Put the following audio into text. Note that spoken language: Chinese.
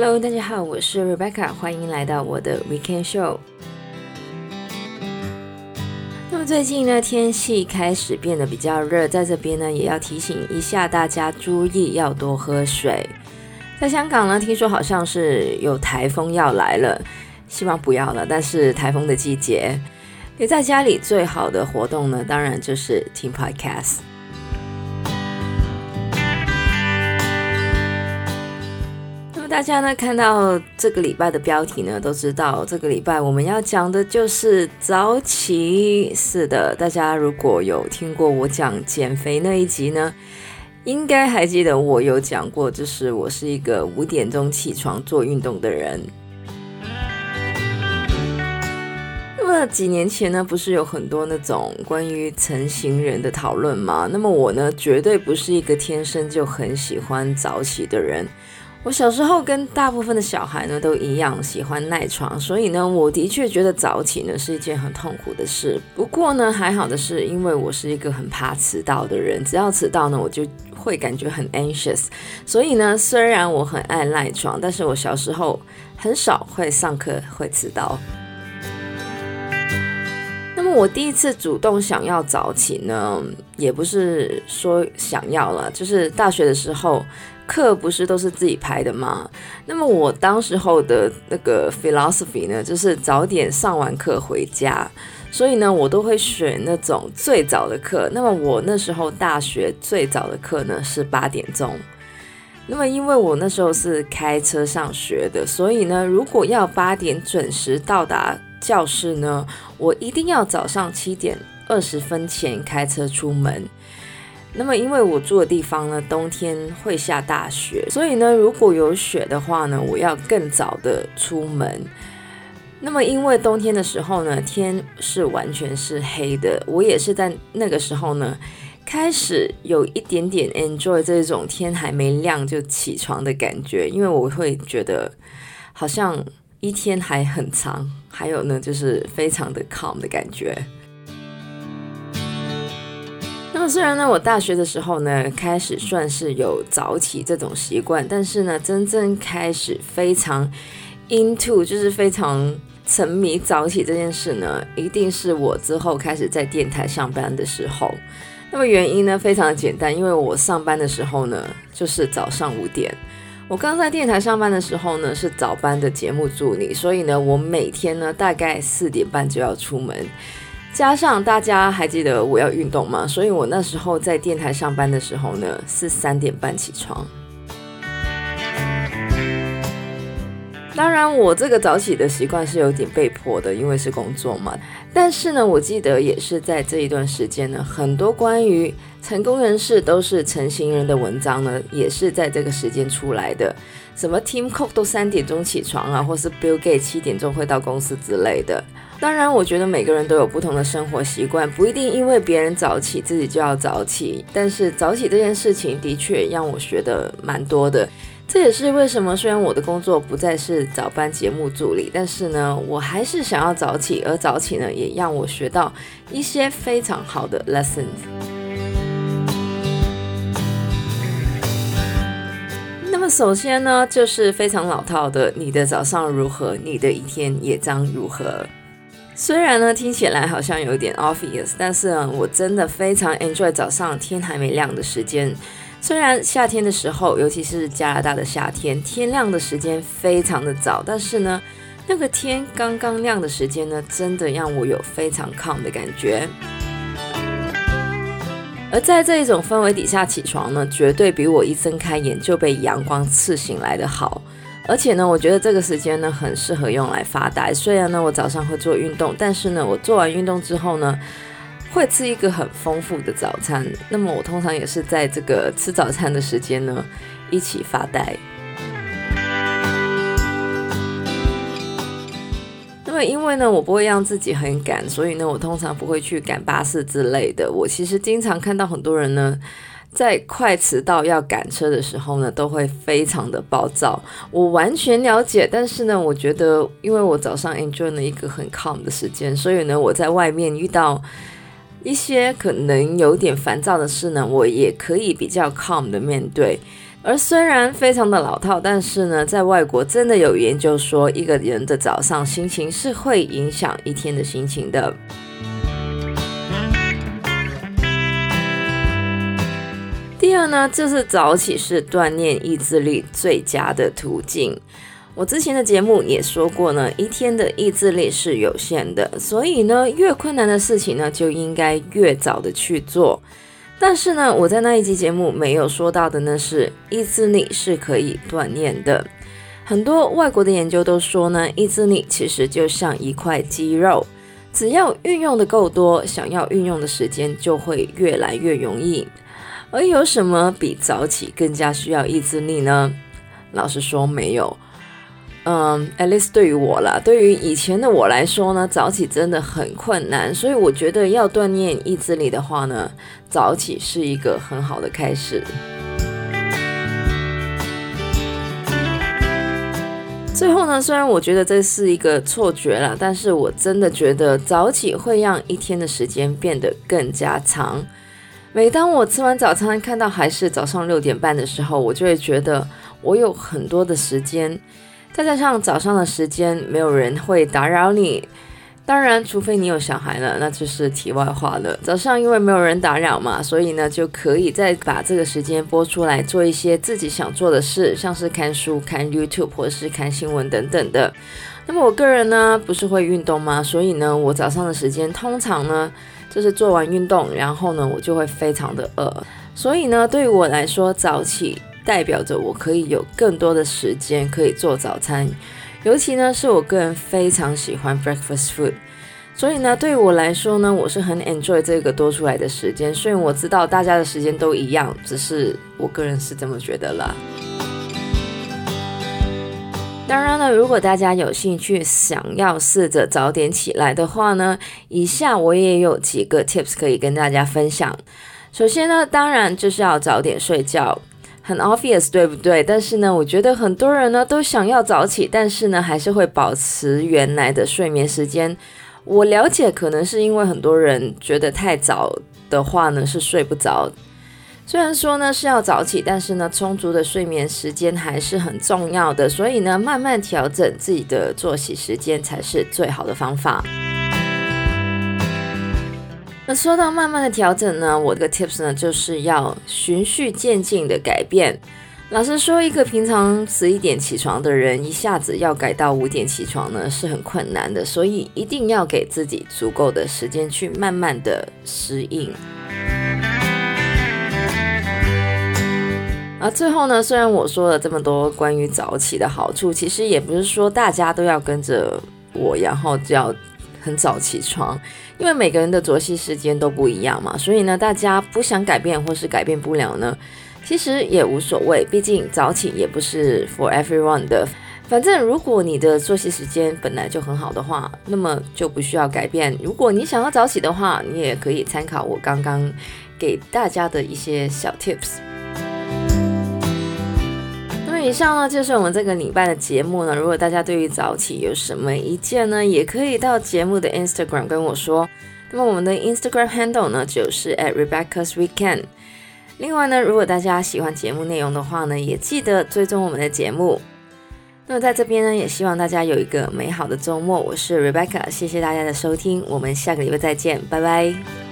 Hello，大家好，我是 Rebecca，欢迎来到我的 Weekend Show。那么最近呢，天气开始变得比较热，在这边呢，也要提醒一下大家，注意要多喝水。在香港呢，听说好像是有台风要来了，希望不要了。但是台风的季节，留在家里最好的活动呢，当然就是听 Podcast。大家呢看到这个礼拜的标题呢，都知道这个礼拜我们要讲的就是早起。是的，大家如果有听过我讲减肥那一集呢，应该还记得我有讲过，就是我是一个五点钟起床做运动的人。那么几年前呢，不是有很多那种关于晨型人的讨论吗？那么我呢，绝对不是一个天生就很喜欢早起的人。我小时候跟大部分的小孩呢都一样喜欢赖床，所以呢，我的确觉得早起呢是一件很痛苦的事。不过呢，还好的是，因为我是一个很怕迟到的人，只要迟到呢，我就会感觉很 anxious。所以呢，虽然我很爱赖床，但是我小时候很少会上课会迟到。那么我第一次主动想要早起呢，也不是说想要了，就是大学的时候。课不是都是自己排的吗？那么我当时候的那个 philosophy 呢，就是早点上完课回家，所以呢，我都会选那种最早的课。那么我那时候大学最早的课呢是八点钟。那么因为我那时候是开车上学的，所以呢，如果要八点准时到达教室呢，我一定要早上七点二十分前开车出门。那么，因为我住的地方呢，冬天会下大雪，所以呢，如果有雪的话呢，我要更早的出门。那么，因为冬天的时候呢，天是完全是黑的，我也是在那个时候呢，开始有一点点 enjoy 这种天还没亮就起床的感觉，因为我会觉得好像一天还很长，还有呢，就是非常的 calm 的感觉。虽然呢，我大学的时候呢，开始算是有早起这种习惯，但是呢，真正开始非常 into，就是非常沉迷早起这件事呢，一定是我之后开始在电台上班的时候。那么原因呢，非常简单，因为我上班的时候呢，就是早上五点。我刚在电台上班的时候呢，是早班的节目助理，所以呢，我每天呢，大概四点半就要出门。加上大家还记得我要运动吗？所以我那时候在电台上班的时候呢，是三点半起床。当然，我这个早起的习惯是有点被迫的，因为是工作嘛。但是呢，我记得也是在这一段时间呢，很多关于成功人士都是成型人的文章呢，也是在这个时间出来的。什么 Team Cook 都三点钟起床啊，或是 Bill Gates 七点钟会到公司之类的。当然，我觉得每个人都有不同的生活习惯，不一定因为别人早起自己就要早起。但是早起这件事情的确让我学得蛮多的。这也是为什么，虽然我的工作不再是早班节目助理，但是呢，我还是想要早起，而早起呢，也让我学到一些非常好的 lessons。首先呢，就是非常老套的，你的早上如何，你的一天也将如何。虽然呢，听起来好像有点 obvious，但是呢，我真的非常 enjoy 早上天还没亮的时间。虽然夏天的时候，尤其是加拿大的夏天，天亮的时间非常的早，但是呢，那个天刚刚亮的时间呢，真的让我有非常 calm 的感觉。而在这一种氛围底下起床呢，绝对比我一睁开眼就被阳光刺醒来的好。而且呢，我觉得这个时间呢，很适合用来发呆。虽然呢，我早上会做运动，但是呢，我做完运动之后呢，会吃一个很丰富的早餐，那么我通常也是在这个吃早餐的时间呢，一起发呆。因为呢，我不会让自己很赶，所以呢，我通常不会去赶巴士之类的。我其实经常看到很多人呢，在快迟到要赶车的时候呢，都会非常的暴躁。我完全了解，但是呢，我觉得因为我早上 enjoy 了一个很 calm 的时间，所以呢，我在外面遇到。一些可能有点烦躁的事呢，我也可以比较 calm 的面对。而虽然非常的老套，但是呢，在外国真的有研究说，一个人的早上心情是会影响一天的心情的。第二呢，就是早起是锻炼意志力最佳的途径。我之前的节目也说过呢，一天的意志力是有限的，所以呢，越困难的事情呢，就应该越早的去做。但是呢，我在那一集节目没有说到的呢是，意志力是可以锻炼的。很多外国的研究都说呢，意志力其实就像一块肌肉，只要运用的够多，想要运用的时间就会越来越容易。而有什么比早起更加需要意志力呢？老实说，没有。嗯，at least 对于我啦，对于以前的我来说呢，早起真的很困难，所以我觉得要锻炼意志力的话呢，早起是一个很好的开始。最后呢，虽然我觉得这是一个错觉啦，但是我真的觉得早起会让一天的时间变得更加长。每当我吃完早餐看到还是早上六点半的时候，我就会觉得我有很多的时间。再加上早上的时间，没有人会打扰你。当然，除非你有小孩了，那就是题外话了。早上因为没有人打扰嘛，所以呢，就可以再把这个时间播出来做一些自己想做的事，像是看书、看 YouTube 或是看新闻等等的。那么我个人呢，不是会运动吗？所以呢，我早上的时间通常呢，就是做完运动，然后呢，我就会非常的饿。所以呢，对于我来说，早起。代表着我可以有更多的时间可以做早餐，尤其呢是我个人非常喜欢 breakfast food，所以呢对我来说呢，我是很 enjoy 这个多出来的时间。虽然我知道大家的时间都一样，只是我个人是这么觉得啦。当然了，如果大家有兴趣想要试着早点起来的话呢，以下我也有几个 tips 可以跟大家分享。首先呢，当然就是要早点睡觉。很 obvious，对不对？但是呢，我觉得很多人呢都想要早起，但是呢还是会保持原来的睡眠时间。我了解，可能是因为很多人觉得太早的话呢是睡不着。虽然说呢是要早起，但是呢充足的睡眠时间还是很重要的。所以呢，慢慢调整自己的作息时间才是最好的方法。那说到慢慢的调整呢，我这个 tips 呢就是要循序渐进的改变。老实说，一个平常十一点起床的人，一下子要改到五点起床呢是很困难的，所以一定要给自己足够的时间去慢慢的适应。而最后呢，虽然我说了这么多关于早起的好处，其实也不是说大家都要跟着我，然后就要。很早起床，因为每个人的作息时间都不一样嘛，所以呢，大家不想改变或是改变不了呢，其实也无所谓，毕竟早起也不是 for everyone 的。反正如果你的作息时间本来就很好的话，那么就不需要改变。如果你想要早起的话，你也可以参考我刚刚给大家的一些小 tips。以上呢就是我们这个礼拜的节目呢。如果大家对于早起有什么意见呢，也可以到节目的 Instagram 跟我说。那么我们的 Instagram handle 呢就是 at Rebecca's Weekend。另外呢，如果大家喜欢节目内容的话呢，也记得追踪我们的节目。那么在这边呢，也希望大家有一个美好的周末。我是 Rebecca，谢谢大家的收听，我们下个礼拜再见，拜拜。